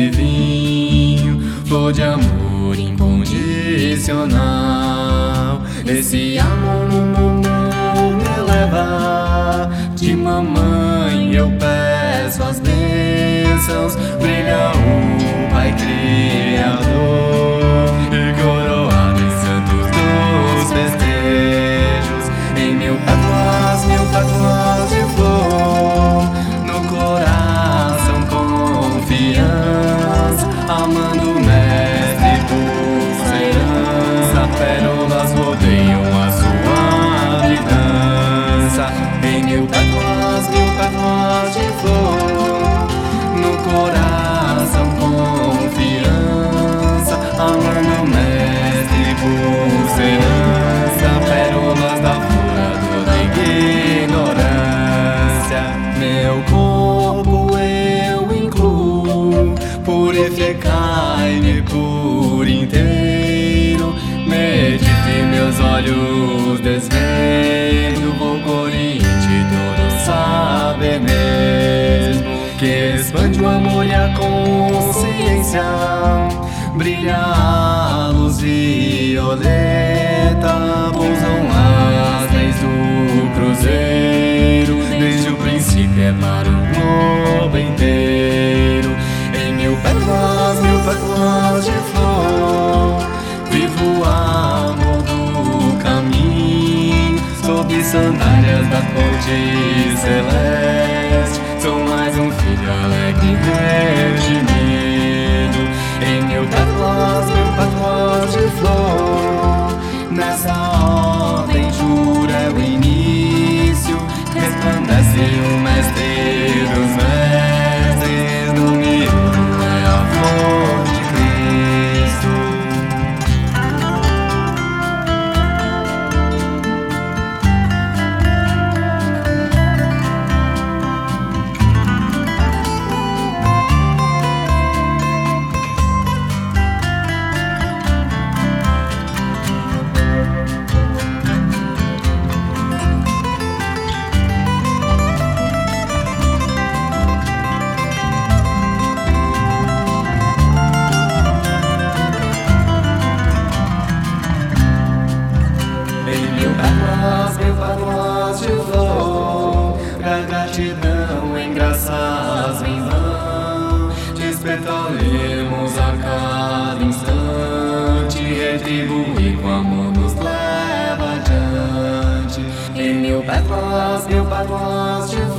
desse vinho, flor de amor incondicional. Esse amor no mundo me leva de mamãe, eu peço as bênçãos, brilha o Pai Criador e coroado em santos dos festejos. Em meu patuás, mil patuás. Mesmo. Que expande o amor e a consciência, brilha a luz violeta, pousam as leis do cruzeiro, desde o princípio é para o globo inteiro. Em mil pétalas, mil pétalas de flor, vivo o amor do caminho, sob sandálias da corte celeste. Mil pétalas, mil pétalas de Pra gratidão em graças em vão Despertaremos a cada instante. Retribuir com amor nos leva adiante. Em mil pétalas, mil pétalas de